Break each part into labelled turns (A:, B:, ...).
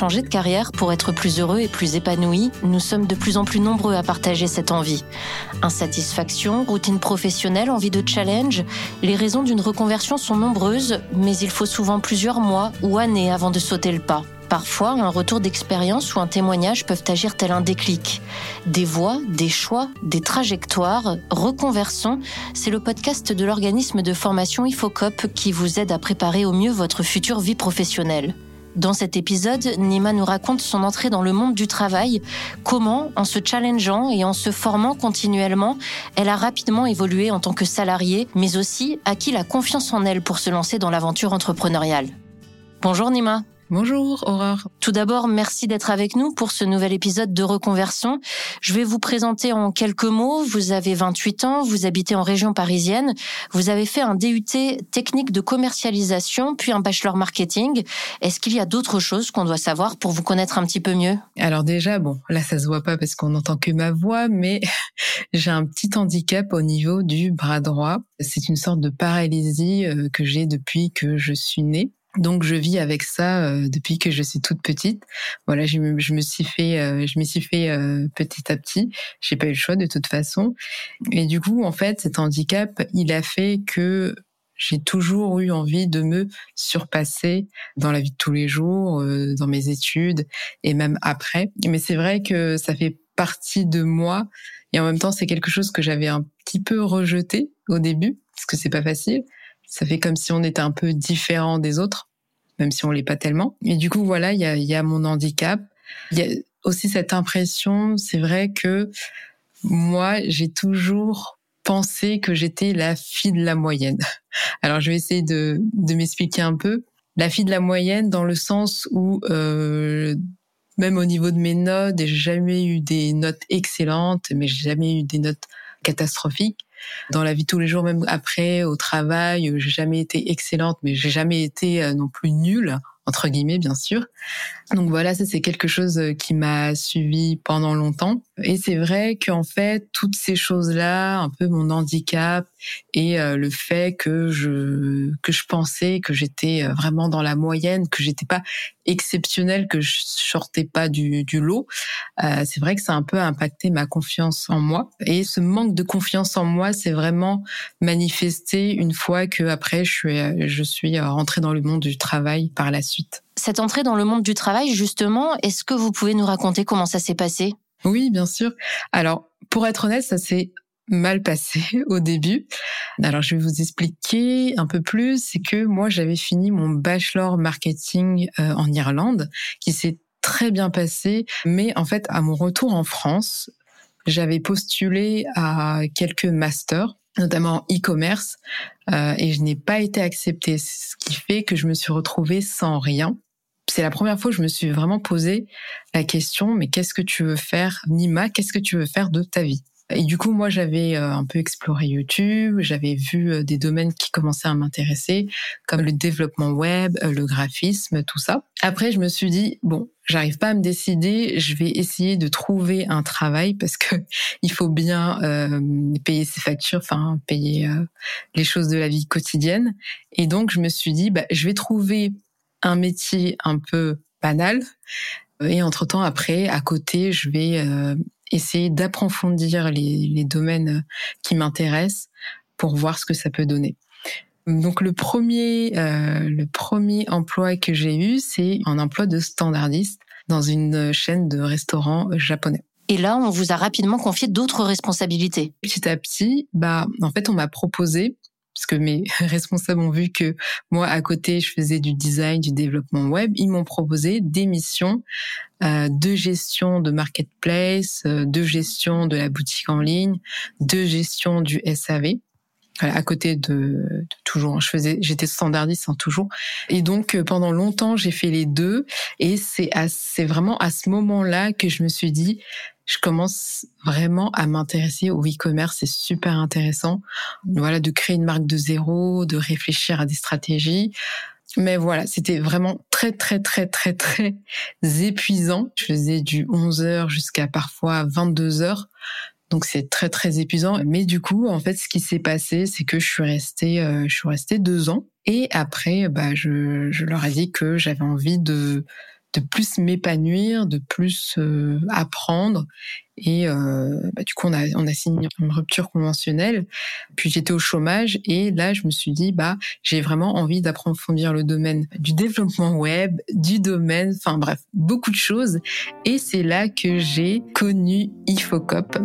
A: changer de carrière pour être plus heureux et plus épanoui, nous sommes de plus en plus nombreux à partager cette envie. Insatisfaction, routine professionnelle, envie de challenge, les raisons d'une reconversion sont nombreuses, mais il faut souvent plusieurs mois ou années avant de sauter le pas. Parfois, un retour d'expérience ou un témoignage peuvent agir tel un déclic. Des voix, des choix, des trajectoires, reconversons, c'est le podcast de l'organisme de formation IFOCOP qui vous aide à préparer au mieux votre future vie professionnelle. Dans cet épisode, Nima nous raconte son entrée dans le monde du travail, comment, en se challengeant et en se formant continuellement, elle a rapidement évolué en tant que salariée, mais aussi acquis la confiance en elle pour se lancer dans l'aventure entrepreneuriale. Bonjour Nima.
B: Bonjour Aurore.
A: Tout d'abord, merci d'être avec nous pour ce nouvel épisode de Reconversion. Je vais vous présenter en quelques mots. Vous avez 28 ans, vous habitez en région parisienne, vous avez fait un DUT technique de commercialisation, puis un bachelor marketing. Est-ce qu'il y a d'autres choses qu'on doit savoir pour vous connaître un petit peu mieux?
B: Alors déjà, bon, là ça se voit pas parce qu'on n'entend que ma voix, mais j'ai un petit handicap au niveau du bras droit. C'est une sorte de paralysie euh, que j'ai depuis que je suis née. Donc je vis avec ça euh, depuis que je suis toute petite. Voilà, je me, je me suis fait, euh, je me suis fait euh, petit à petit. J'ai pas eu le choix de toute façon. Et du coup, en fait, cet handicap, il a fait que j'ai toujours eu envie de me surpasser dans la vie de tous les jours, dans mes études et même après. Mais c'est vrai que ça fait partie de moi et en même temps, c'est quelque chose que j'avais un petit peu rejeté au début parce que c'est pas facile ça fait comme si on était un peu différent des autres, même si on l'est pas tellement. Et du coup, voilà, il y a, y a mon handicap. Il y a aussi cette impression, c'est vrai que moi, j'ai toujours pensé que j'étais la fille de la moyenne. Alors, je vais essayer de, de m'expliquer un peu. La fille de la moyenne dans le sens où, euh, même au niveau de mes notes, j'ai jamais eu des notes excellentes, mais j'ai jamais eu des notes catastrophiques. Dans la vie tous les jours, même après, au travail, j'ai jamais été excellente, mais j'ai jamais été euh, non plus nulle entre guillemets bien sûr. Donc voilà, ça c'est quelque chose euh, qui m'a suivi pendant longtemps. Et c'est vrai qu'en fait, toutes ces choses-là, un peu mon handicap et euh, le fait que je que je pensais que j'étais euh, vraiment dans la moyenne, que j'étais pas exceptionnelle, que je sortais pas du, du lot, euh, c'est vrai que ça a un peu impacté ma confiance en moi. Et ce manque de confiance en moi, c'est vraiment manifesté une fois que après je suis je suis rentrée dans le monde du travail par la suite.
A: Cette entrée dans le monde du travail, justement, est-ce que vous pouvez nous raconter comment ça s'est passé?
B: Oui, bien sûr. Alors, pour être honnête, ça s'est mal passé au début. Alors, je vais vous expliquer un peu plus. C'est que moi, j'avais fini mon bachelor marketing euh, en Irlande, qui s'est très bien passé. Mais en fait, à mon retour en France, j'avais postulé à quelques masters notamment e-commerce, euh, et je n'ai pas été acceptée, ce qui fait que je me suis retrouvée sans rien c'est la première fois que je me suis vraiment posé la question, mais qu'est-ce que tu veux faire, Nima Qu'est-ce que tu veux faire de ta vie? Et du coup, moi, j'avais euh, un peu exploré YouTube, j'avais vu euh, des domaines qui commençaient à m'intéresser, comme le développement web, euh, le graphisme, tout ça. Après, je me suis dit, bon, j'arrive pas à me décider, je vais essayer de trouver un travail parce que il faut bien payer ses factures, enfin payer les choses de la vie quotidienne. Et donc, je me suis dit, bah, je vais trouver un métier un peu banal. Et entre-temps, après, à côté, je vais euh, essayer d'approfondir les, les, domaines qui m'intéressent pour voir ce que ça peut donner. Donc le premier, euh, le premier emploi que j'ai eu, c'est un emploi de standardiste dans une chaîne de restaurants japonais.
A: Et là, on vous a rapidement confié d'autres responsabilités.
B: Petit à petit, bah, en fait, on m'a proposé parce que mes responsables ont vu que moi, à côté, je faisais du design, du développement web. Ils m'ont proposé des missions euh, de gestion de marketplace, euh, de gestion de la boutique en ligne, de gestion du SAV. à côté de, toujours, je faisais, j'étais standardiste en toujours. Et donc euh, pendant longtemps, j'ai fait les deux. Et c'est c'est vraiment à ce moment-là que je me suis dit, je commence vraiment à m'intéresser au e-commerce. C'est super intéressant. Voilà, de créer une marque de zéro, de réfléchir à des stratégies. Mais voilà, c'était vraiment très, très, très, très, très épuisant. Je faisais du 11 heures jusqu'à parfois 22 heures. Donc c'est très, très épuisant. Mais du coup, en fait, ce qui s'est passé, c'est que je suis restée, euh, je suis restée deux ans. Et après, bah, je, je leur ai dit que j'avais envie de, de plus m'épanouir, de plus euh, apprendre. Et euh, bah, du coup, on a, on a signé une rupture conventionnelle. Puis j'étais au chômage et là, je me suis dit, bah, j'ai vraiment envie d'approfondir le domaine du développement web, du domaine, enfin bref, beaucoup de choses. Et c'est là que j'ai connu Ifocop.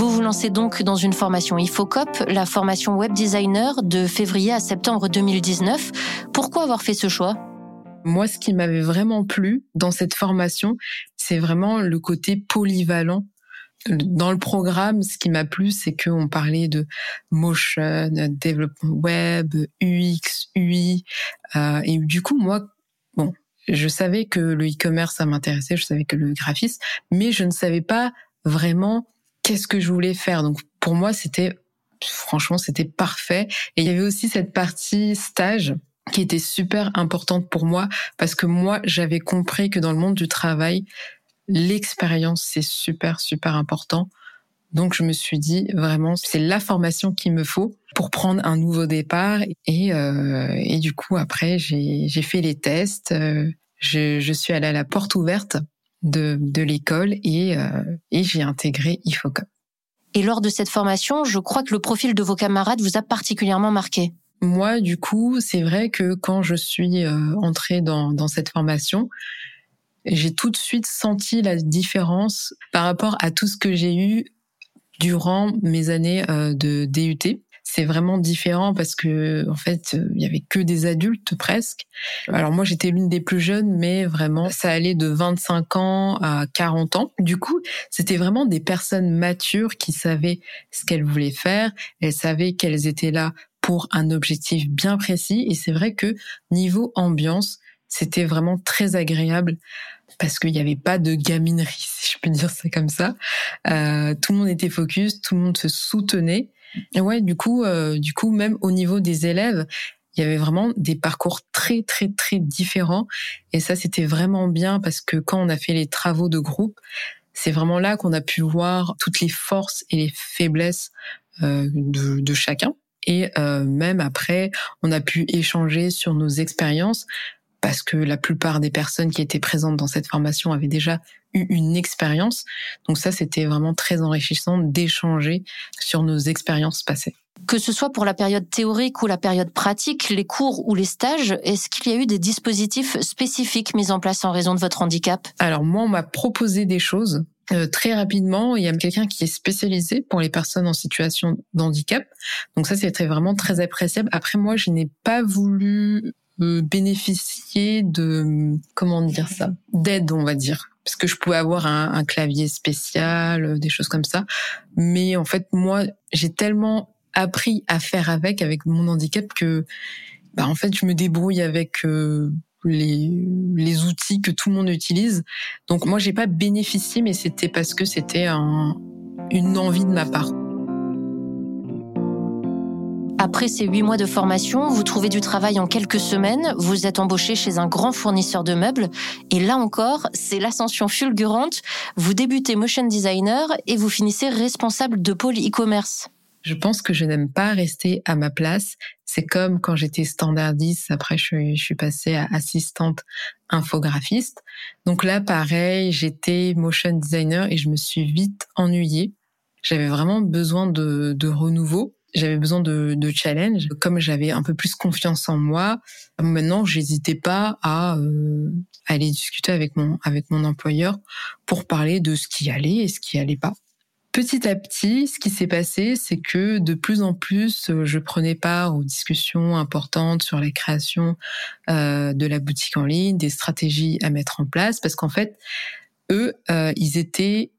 A: Vous vous lancez donc dans une formation IFOCOP, la formation web designer de février à septembre 2019. Pourquoi avoir fait ce choix?
B: Moi, ce qui m'avait vraiment plu dans cette formation, c'est vraiment le côté polyvalent. Dans le programme, ce qui m'a plu, c'est qu'on parlait de motion, développement web, UX, UI. Euh, et du coup, moi, bon, je savais que le e-commerce, ça m'intéressait, je savais que le graphisme, mais je ne savais pas vraiment qu'est-ce que je voulais faire. Donc pour moi, c'était franchement, c'était parfait. Et il y avait aussi cette partie stage qui était super importante pour moi parce que moi, j'avais compris que dans le monde du travail, l'expérience, c'est super, super important. Donc je me suis dit vraiment, c'est la formation qu'il me faut pour prendre un nouveau départ. Et, euh, et du coup, après, j'ai fait les tests. Euh, je, je suis allée à la porte ouverte de, de l'école et, euh, et j'ai intégré IFOCOM.
A: Et lors de cette formation, je crois que le profil de vos camarades vous a particulièrement marqué.
B: Moi, du coup, c'est vrai que quand je suis euh, entrée dans, dans cette formation, j'ai tout de suite senti la différence par rapport à tout ce que j'ai eu durant mes années euh, de DUT c'est vraiment différent parce que en fait il y avait que des adultes presque. Alors moi j'étais l'une des plus jeunes mais vraiment ça allait de 25 ans à 40 ans. Du coup, c'était vraiment des personnes matures qui savaient ce qu'elles voulaient faire, elles savaient qu'elles étaient là pour un objectif bien précis et c'est vrai que niveau ambiance, c'était vraiment très agréable parce qu'il n'y avait pas de gaminerie, si je peux dire ça comme ça. Euh, tout le monde était focus, tout le monde se soutenait. Et ouais, du coup, euh, du coup, même au niveau des élèves, il y avait vraiment des parcours très très très différents. Et ça, c'était vraiment bien parce que quand on a fait les travaux de groupe, c'est vraiment là qu'on a pu voir toutes les forces et les faiblesses euh, de, de, chacun. Et euh, même après, on a pu échanger sur nos expériences parce que la plupart des personnes qui étaient présentes dans cette formation avaient déjà eu une expérience. Donc ça, c'était vraiment très enrichissant d'échanger sur nos expériences passées.
A: Que ce soit pour la période théorique ou la période pratique, les cours ou les stages, est-ce qu'il y a eu des dispositifs spécifiques mis en place en raison de votre handicap?
B: Alors moi, on m'a proposé des choses. Euh, très rapidement, il y a quelqu'un qui est spécialisé pour les personnes en situation d'handicap. Donc ça, c'était vraiment très appréciable. Après, moi, je n'ai pas voulu bénéficier de comment dire ça? D'aide on va dire parce que je pouvais avoir un, clavier spécial euh, des choses comme ça. Mais en fait moi j'ai tellement appris à faire avec avec mon handicap que bah en fait je me débrouille avec euh, les, les outils que tout le monde utilise. Donc moi j'ai pas bénéficié mais c'était parce que c'était un, une envie de ma part
A: après ces huit mois de formation, vous trouvez du travail en quelques semaines, vous êtes embauché chez un grand fournisseur de meubles, et là encore, c'est l'ascension fulgurante. Vous débutez motion designer et vous finissez responsable de pôle e-commerce.
B: Je pense que je n'aime pas rester à ma place. C'est comme quand j'étais standardiste, après je suis, passée à assistante infographiste. Donc là, pareil, j'étais motion designer et je me suis vite ennuyée. J'avais vraiment besoin de, de renouveau. J'avais besoin de, de, challenge. Comme j'avais un peu plus confiance en moi, maintenant, j'hésitais pas à euh, aller discuter avec mon avec mon employeur pour parler de ce qui allait et ce qui allait pas. Petit à petit, ce qui s'est passé, c'est que de plus en plus, je prenais part aux discussions importantes sur la création euh, de la boutique en ligne, des stratégies à mettre en place, parce qu'en fait, eux, euh, ils étaient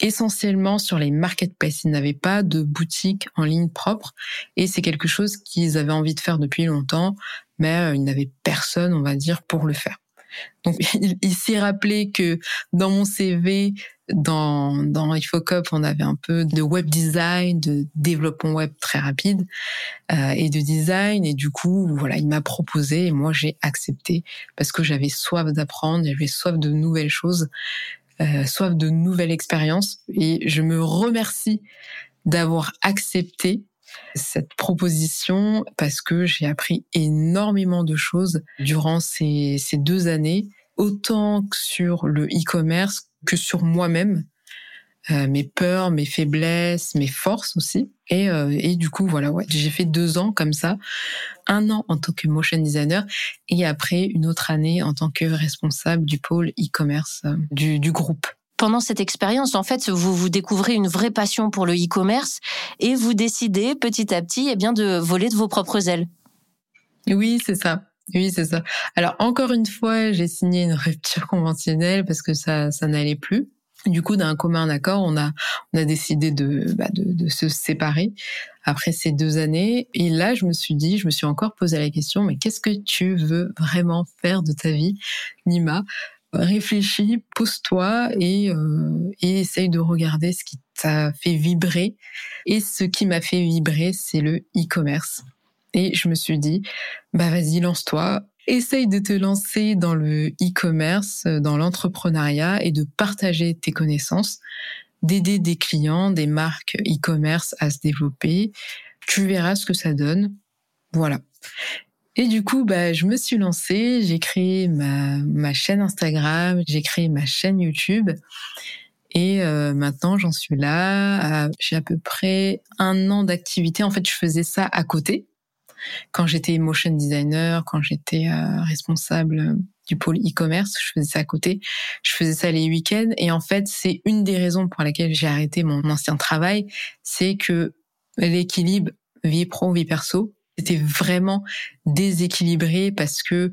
B: essentiellement sur les marketplaces. Ils n'avaient pas de boutique en ligne propre et c'est quelque chose qu'ils avaient envie de faire depuis longtemps, mais euh, ils n'avaient personne, on va dire, pour le faire. Donc, il, s'est rappelé que dans mon CV, dans, dans Infocop, on avait un peu de web design, de développement web très rapide euh, et de design. Et du coup, voilà, il m'a proposé et moi j'ai accepté parce que j'avais soif d'apprendre, j'avais soif de nouvelles choses soif de nouvelles expériences. Et je me remercie d'avoir accepté cette proposition parce que j'ai appris énormément de choses durant ces, ces deux années, autant sur le e-commerce que sur moi-même. Euh, mes peurs, mes faiblesses, mes forces aussi. Et, euh, et du coup, voilà, ouais, j'ai fait deux ans comme ça, un an en tant que motion designer et après une autre année en tant que responsable du pôle e-commerce euh, du, du groupe.
A: Pendant cette expérience, en fait, vous vous découvrez une vraie passion pour le e-commerce et vous décidez petit à petit, eh bien, de voler de vos propres ailes.
B: Oui, c'est ça. Oui, c'est ça. Alors encore une fois, j'ai signé une rupture conventionnelle parce que ça, ça n'allait plus. Du coup, d'un commun accord, on a, on a décidé de, bah, de, de, se séparer après ces deux années. Et là, je me suis dit, je me suis encore posé la question, mais qu'est-ce que tu veux vraiment faire de ta vie, Nima? Réfléchis, pose-toi et, euh, et essaye de regarder ce qui t'a fait vibrer. Et ce qui m'a fait vibrer, c'est le e-commerce. Et je me suis dit, bah vas-y, lance-toi, Essaye de te lancer dans le e-commerce, euh, dans l'entrepreneuriat et de partager tes connaissances, d'aider des clients, des marques e-commerce à se développer. Tu verras ce que ça donne. Voilà. Et du coup, bah, je me suis lancée, j'ai créé ma, chaîne Instagram, j'ai créé ma chaîne YouTube. Et euh, maintenant, j'en suis là. J'ai à peu près un an d'activité. En fait, je faisais ça à côté quand j'étais motion designer, quand j'étais euh, responsable du pôle e-commerce, je faisais ça à côté. Je faisais ça les week-ends. Et en fait, c'est une des raisons pour lesquelles j'ai arrêté mon ancien travail, c'est que l'équilibre vie pro, vie perso, était vraiment déséquilibré parce que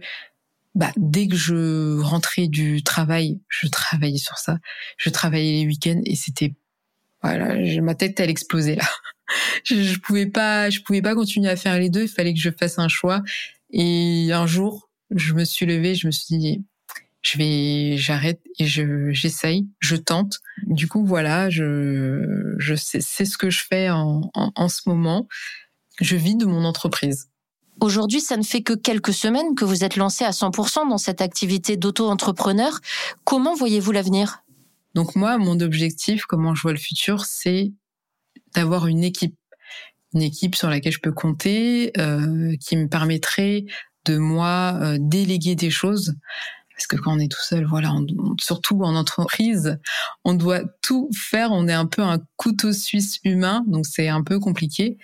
B: bah, dès que je rentrais du travail, je travaillais sur ça. Je travaillais les week-ends et c'était voilà, ma tête elle explosait là. je, je pouvais pas, je pouvais pas continuer à faire les deux. Il fallait que je fasse un choix. Et un jour, je me suis levée, je me suis dit, je vais, j'arrête et je, j'essaye, je tente. Du coup, voilà, je, je sais, c'est ce que je fais en, en, en ce moment. Je vis de mon entreprise.
A: Aujourd'hui, ça ne fait que quelques semaines que vous êtes lancé à 100% dans cette activité d'auto-entrepreneur. Comment voyez-vous l'avenir?
B: Donc moi, mon objectif, comment je vois le futur, c'est d'avoir une équipe, une équipe sur laquelle je peux compter, euh, qui me permettrait de moi euh, déléguer des choses. Parce que quand on est tout seul, voilà, surtout en entreprise, on doit tout faire. On est un peu un couteau suisse humain, donc c'est un peu compliqué.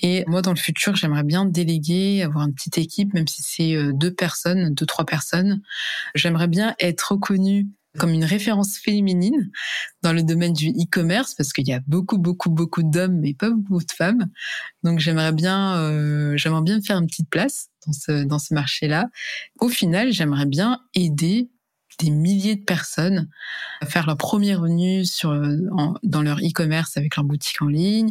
B: Et moi, dans le futur, j'aimerais bien déléguer, avoir une petite équipe, même si c'est euh, deux personnes, deux, trois personnes. J'aimerais bien être reconnue comme une référence féminine dans le domaine du e-commerce parce qu'il y a beaucoup beaucoup beaucoup d'hommes mais pas beaucoup de femmes. Donc j'aimerais bien euh, j'aimerais bien faire une petite place dans ce dans ce marché-là. Au final, j'aimerais bien aider des milliers de personnes à faire leur premier revenu sur dans leur e-commerce avec leur boutique en ligne.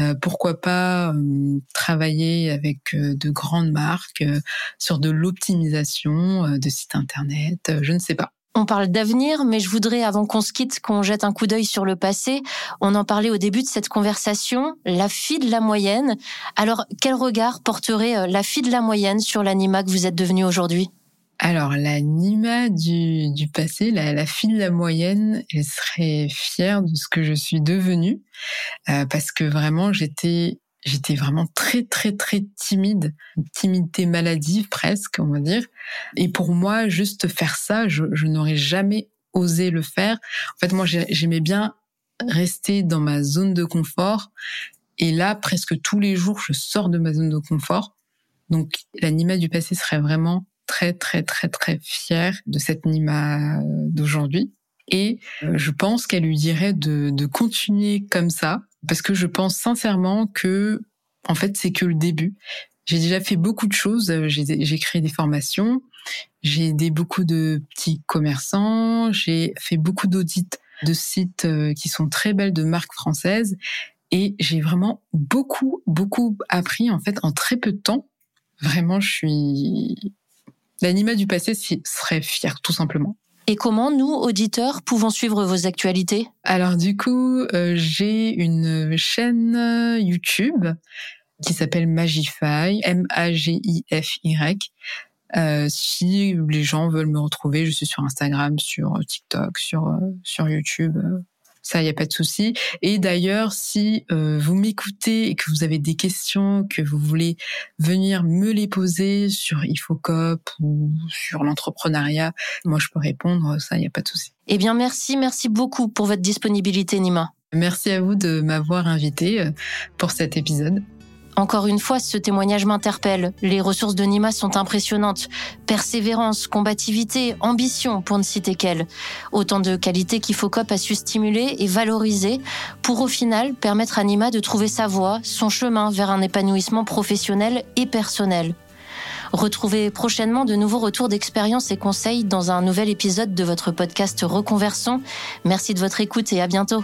B: Euh, pourquoi pas euh, travailler avec euh, de grandes marques euh, sur de l'optimisation euh, de sites internet, je ne sais pas.
A: On parle d'avenir, mais je voudrais, avant qu'on se quitte, qu'on jette un coup d'œil sur le passé. On en parlait au début de cette conversation, la fille de la moyenne. Alors, quel regard porterait euh, la fille de la moyenne sur l'anima que vous êtes devenue aujourd'hui?
B: Alors, l'anima du, du passé, la, fille de la moyenne, elle serait fière de ce que je suis devenue, euh, parce que vraiment, j'étais j'étais vraiment très très très timide, une timidité maladive presque, on va dire. Et pour moi, juste faire ça, je, je n'aurais jamais osé le faire. En fait, moi, j'aimais bien rester dans ma zone de confort. Et là, presque tous les jours, je sors de ma zone de confort. Donc, l'anima du passé serait vraiment très très très très fière de cette Nima d'aujourd'hui. Et euh, je pense qu'elle lui dirait de, de continuer comme ça, parce que je pense sincèrement que, en fait, c'est que le début. J'ai déjà fait beaucoup de choses. J'ai créé des formations, j'ai aidé beaucoup de petits commerçants, j'ai fait beaucoup d'audits de sites euh, qui sont très belles de marques françaises, et j'ai vraiment beaucoup beaucoup appris en fait en très peu de temps. Vraiment, je suis l'anima du passé serait fier tout simplement.
A: Et comment nous, auditeurs, pouvons suivre vos actualités?
B: Alors du coup, euh, j'ai une chaîne YouTube qui s'appelle Magify, M-A-G-I-F-Y. Euh, si les gens veulent me retrouver, je suis sur Instagram, sur TikTok, sur, euh, sur YouTube. Ça, il n'y a pas de souci. Et d'ailleurs, si euh, vous m'écoutez et que vous avez des questions, que vous voulez venir me les poser sur Ifocop ou sur l'entrepreneuriat, moi, je peux répondre. Ça, il n'y a pas de souci.
A: Eh bien, merci, merci beaucoup pour votre disponibilité, Nima.
B: Merci à vous de m'avoir invité euh, pour cet épisode.
A: Encore une fois, ce témoignage m'interpelle. Les ressources de Nima sont impressionnantes. Persévérance, combativité, ambition, pour ne citer qu'elle. Autant de qualités qu'Ifocop a su stimuler et valoriser pour au final permettre à Nima de trouver sa voie, son chemin vers un épanouissement professionnel et personnel. Retrouvez prochainement de nouveaux retours d'expérience et conseils dans un nouvel épisode de votre podcast Reconversion. Merci de votre écoute et à bientôt.